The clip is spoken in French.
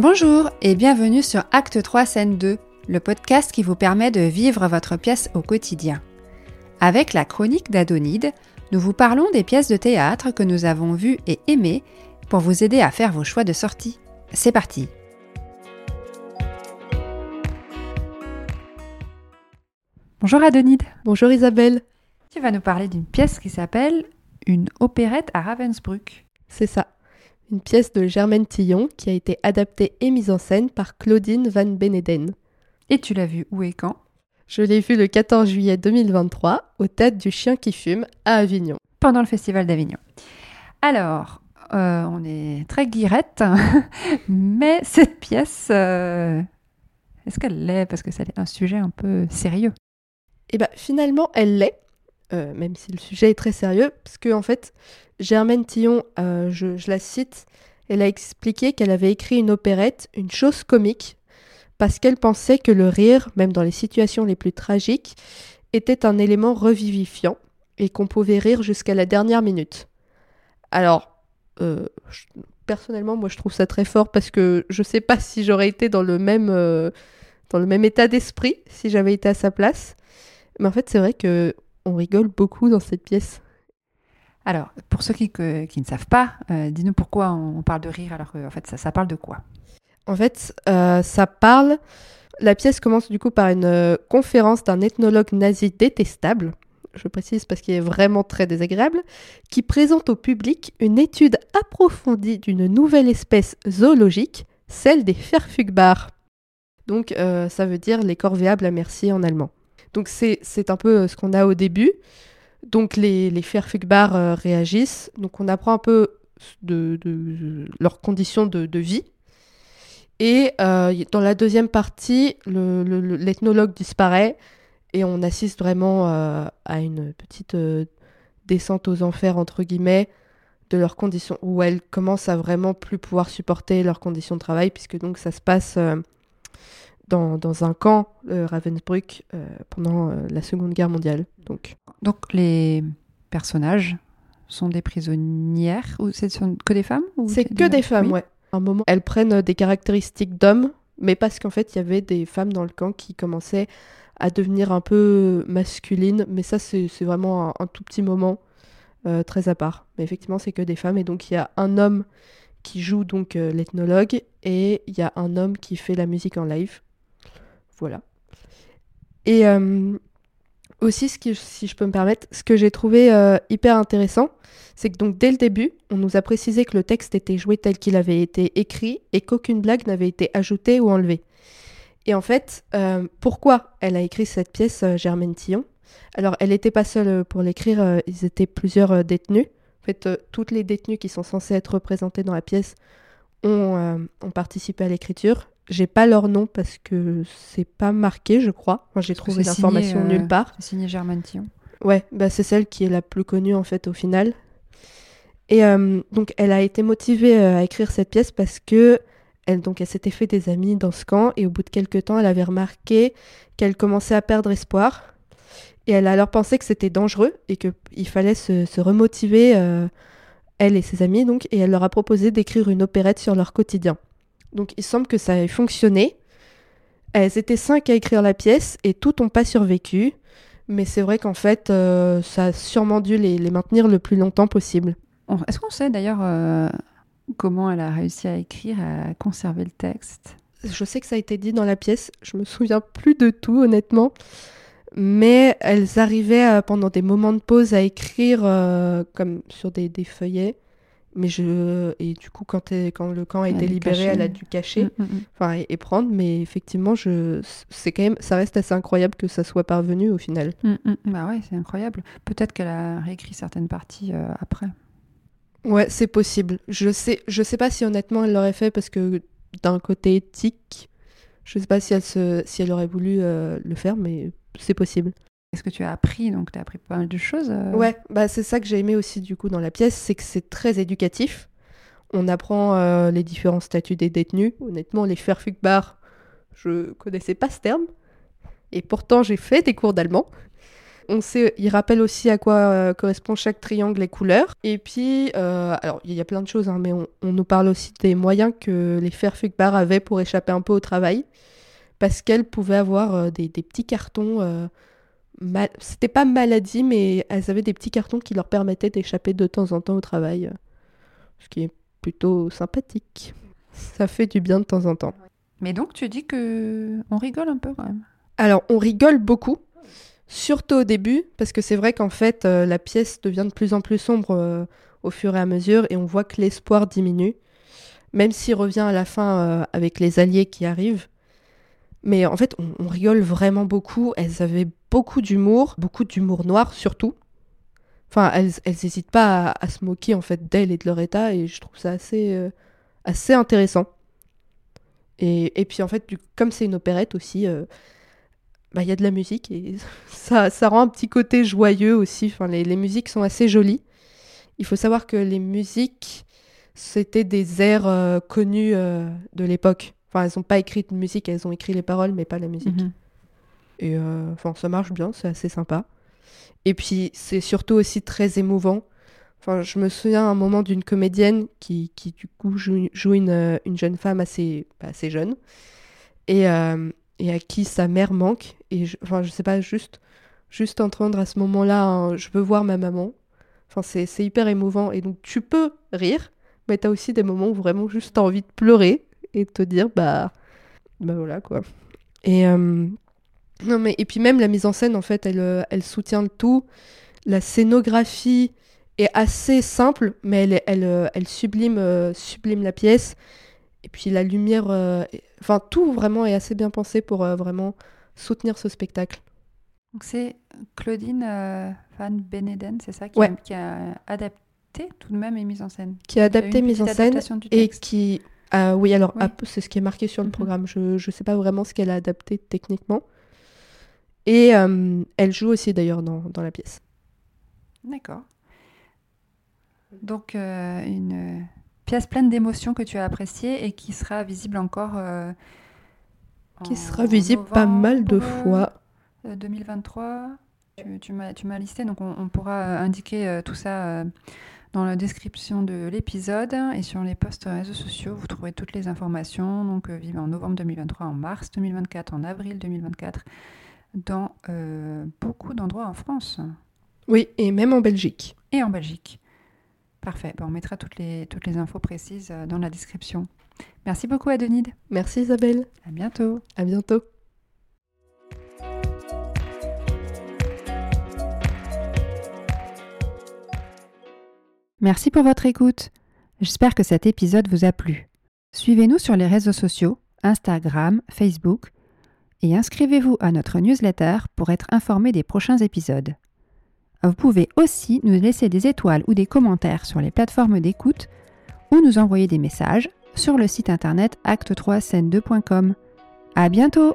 Bonjour et bienvenue sur Acte 3 Scène 2, le podcast qui vous permet de vivre votre pièce au quotidien. Avec la chronique d'Adonide, nous vous parlons des pièces de théâtre que nous avons vues et aimées pour vous aider à faire vos choix de sortie. C'est parti Bonjour Adonide. Bonjour Isabelle. Tu vas nous parler d'une pièce qui s'appelle Une opérette à Ravensbrück. C'est ça. Une pièce de Germaine Tillon qui a été adaptée et mise en scène par Claudine Van Beneden. Et tu l'as vue où et quand? Je l'ai vue le 14 juillet 2023 au Théâtre du Chien qui fume à Avignon. Pendant le Festival d'Avignon. Alors, euh, on est très guirette, mais cette pièce, euh, est-ce qu'elle l'est? Parce que c'est un sujet un peu sérieux. Et bien finalement, elle l'est, euh, même si le sujet est très sérieux, parce que en fait, Germaine Tillon, euh, je, la cite, elle a expliqué qu'elle avait écrit une opérette, une chose comique, parce qu'elle pensait que le rire, même dans les situations les plus tragiques, était un élément revivifiant et qu'on pouvait rire jusqu'à la dernière minute. Alors, euh, personnellement, moi je trouve ça très fort parce que je sais pas si j'aurais été dans le même, dans le même état d'esprit si j'avais été à sa place. Mais en fait, c'est vrai que on rigole beaucoup dans cette pièce. Alors, pour ceux qui, que- qui ne savent pas, euh, dis-nous pourquoi on parle de rire alors que en fait, ça, ça parle de quoi? En fait, euh, ça parle. La pièce commence du coup par une euh, conférence d'un ethnologue nazi détestable, je précise parce qu'il est vraiment très désagréable, qui présente au public une étude approfondie d'une nouvelle espèce zoologique, celle des Verfügbars. Donc ça veut dire les corvéables à merci en allemand. Donc c'est un peu euh, ce qu'on a au début. Donc les, les Verfügbars euh, réagissent. Donc on apprend un peu de, leurs conditions de- vie. Et euh, dans la deuxième partie, le- le- le- l'ethnologue disparaît et on assiste vraiment à une petite descente aux enfers, entre guillemets, de leurs conditions, où elles commencent à vraiment plus pouvoir supporter leurs conditions de travail, puisque donc ça se passe dans, dans un camp, euh, Ravensbrück, euh, pendant euh, la Seconde Guerre mondiale. Donc, Donc, les personnages sont des prisonnières ou c'est que des femmes c'est que des femmes, Oui. ouais. À un moment, elles prennent des caractéristiques d'hommes, mais parce qu'en fait, il y avait des femmes dans le camp qui commençaient à devenir un peu masculines. Mais ça, c'est vraiment un, un tout petit moment très à part. Mais effectivement, c'est que des femmes. Et donc, il y a un homme qui joue donc l'ethnologue et il y a un homme qui fait la musique en live. Voilà. Et euh, aussi, ce si je peux me permettre, ce que j'ai trouvé euh, hyper intéressant, c'est que donc dès le début, on nous a précisé que le texte était joué tel qu'il avait été écrit et qu'aucune blague n'avait été ajoutée ou enlevée. Et en fait, euh, pourquoi elle a écrit cette pièce, Germaine Tillon? Alors, elle n'était pas seule pour l'écrire, ils étaient plusieurs détenus. En fait, toutes les détenues qui sont censées être représentées dans la pièce ont participé à l'écriture. J'ai pas leur nom parce que c'est pas marqué, je crois. Moi, j'ai trouvé l'information euh, nulle part. C'est signé Germaine Tillon. Ouais, bah c'est celle qui est la plus connue en fait au final. Et euh, donc elle a été motivée euh, à écrire cette pièce parce que elle donc elle s'était fait des amis dans ce camp et au bout de quelques temps elle avait remarqué qu'elle commençait à perdre espoir et elle a alors pensé que c'était dangereux et que il fallait se, se remotiver euh, elle et ses amis donc et elle leur a proposé d'écrire une opérette sur leur quotidien. Donc il semble que ça ait fonctionné. Elles étaient cinq à écrire la pièce et toutes n'ont pas survécu. Mais c'est vrai qu'en fait, euh, ça a sûrement dû les, les maintenir le plus longtemps possible. Est-ce qu'on sait d'ailleurs euh, comment elle a réussi à écrire, à conserver le texte? Je sais que ça a été dit dans la pièce, je me souviens plus de tout honnêtement, mais elles arrivaient euh, pendant des moments de pause à écrire comme sur des, des feuillets. Mais je et du coup quand, quand le camp a Elle été libéré, cacher. elle a dû cacher, Mm, mm, mm. enfin et, et prendre. Mais effectivement, je c'est quand même ça reste assez incroyable que ça soit parvenu au final. Mm, mm. Bah ouais, c'est incroyable. Peut-être qu'elle a réécrit certaines parties euh, après. Ouais, c'est possible. Je sais, je sais pas si honnêtement elle l'aurait fait parce que d'un côté éthique, je sais pas si elle se, si elle aurait voulu euh, le faire, mais c'est possible. Est-ce que tu as appris Donc, tu as appris pas mal de choses. euh, Ouais, bah c'est ça que j'ai aimé aussi du coup dans la pièce, c'est que c'est très éducatif. On apprend euh, les différents statuts des détenus. Honnêtement, les Verfügbars, je connaissais pas ce terme. Et pourtant, j'ai fait des cours d'allemand. On sait, il rappelle aussi à quoi euh, correspond chaque triangle et couleurs. Et puis, alors il y a plein de choses, hein, mais on, nous parle aussi des moyens que les Fairfugbars avaient pour échapper un peu au travail. Parce qu'elles pouvaient avoir des petits cartons. Mal- C'était pas maladie, mais elles avaient des petits cartons qui leur permettaient d'échapper de temps en temps au travail. Ce qui est plutôt sympathique. Ça fait du bien de temps en temps. Mais donc tu dis que on rigole un peu quand même. Alors, on rigole beaucoup, surtout au début, parce que c'est vrai qu'en fait, euh, la pièce devient de plus en plus sombre euh, au fur et à mesure, et on voit que l'espoir diminue, même s'il revient à la fin euh, avec les alliés qui arrivent. Mais en fait, on, on rigole vraiment beaucoup. Elles avaient beaucoup d'humour, beaucoup d'humour noir surtout. Enfin, elles n'hésitent pas à, se moquer en fait d'elles et de leur état, et je trouve ça assez, euh, assez intéressant. Et, et puis en fait, comme c'est une opérette aussi, euh, bah, il y a de la musique et ça, ça rend un petit côté joyeux aussi. Enfin, les, les musiques sont assez jolies. Il faut savoir que les musiques, c'était des airs euh, connus de l'époque. Enfin, elles n'ont pas écrit de musique, elles ont écrit les paroles, mais pas la musique. Mhm. Et euh, enfin, ça marche bien, c'est assez sympa. Et puis, c'est surtout aussi très émouvant. Enfin, je me souviens à un moment d'une comédienne qui, qui, du coup, joue, une, euh, une jeune femme assez, bah, assez jeune et, euh, et à qui sa mère manque. Et je, enfin, je sais pas, juste, juste entendre à ce moment-là, je veux voir ma maman. Enfin, c'est hyper émouvant. Et donc, tu peux rire, mais tu as aussi des moments où vraiment juste t'as envie de pleurer et de te dire, bah, bah voilà quoi. Et, non, mais, et puis même la mise en scène, en fait, elle, euh, elle soutient le tout. La scénographie est assez simple, mais elle, euh, elle sublime, euh, sublime la pièce. Et puis la lumière, euh, est- enfin tout vraiment est assez bien pensé pour euh, vraiment soutenir ce spectacle. Donc c'est Claudine Van Beneden, c'est ça qui, Ouais. qui a adapté tout de même et mise en scène. Qui a adapté mise en scène et qui... ah oui, alors Oui. ah, c'est ce qui est marqué sur le Mhm. programme. Je ne sais pas vraiment ce qu'elle a adapté techniquement. Et euh, elle joue aussi d'ailleurs dans, dans la pièce. D'accord. Donc euh, une pièce pleine d'émotions que tu as appréciée et qui sera visible encore. euh, Qui en sera visible pas mal de fois. euh, 2023. Tu, tu m'as listé, donc on, on pourra indiquer tout ça dans la description de l'épisode et sur les posts réseaux sociaux. Vous trouverez toutes les informations. Donc, vive en novembre 2023, en mars 2024, en avril 2024, dans euh, beaucoup d'endroits en France Oui, et même en Belgique. et en Belgique. Parfait. Ben, on mettra toutes les, toutes les infos précises euh, dans la description. Merci beaucoup, Adenide. Merci Isabelle. À bientôt. À bientôt. Merci pour votre écoute. J'espère que cet épisode vous a plu. Suivez-nous sur les réseaux sociaux, Instagram, Facebook, et inscrivez-vous à notre newsletter pour être informé des prochains épisodes. Vous pouvez aussi nous laisser des étoiles ou des commentaires sur les plateformes d'écoute ou nous envoyer des messages sur le site internet acte3scène2.com. À bientôt!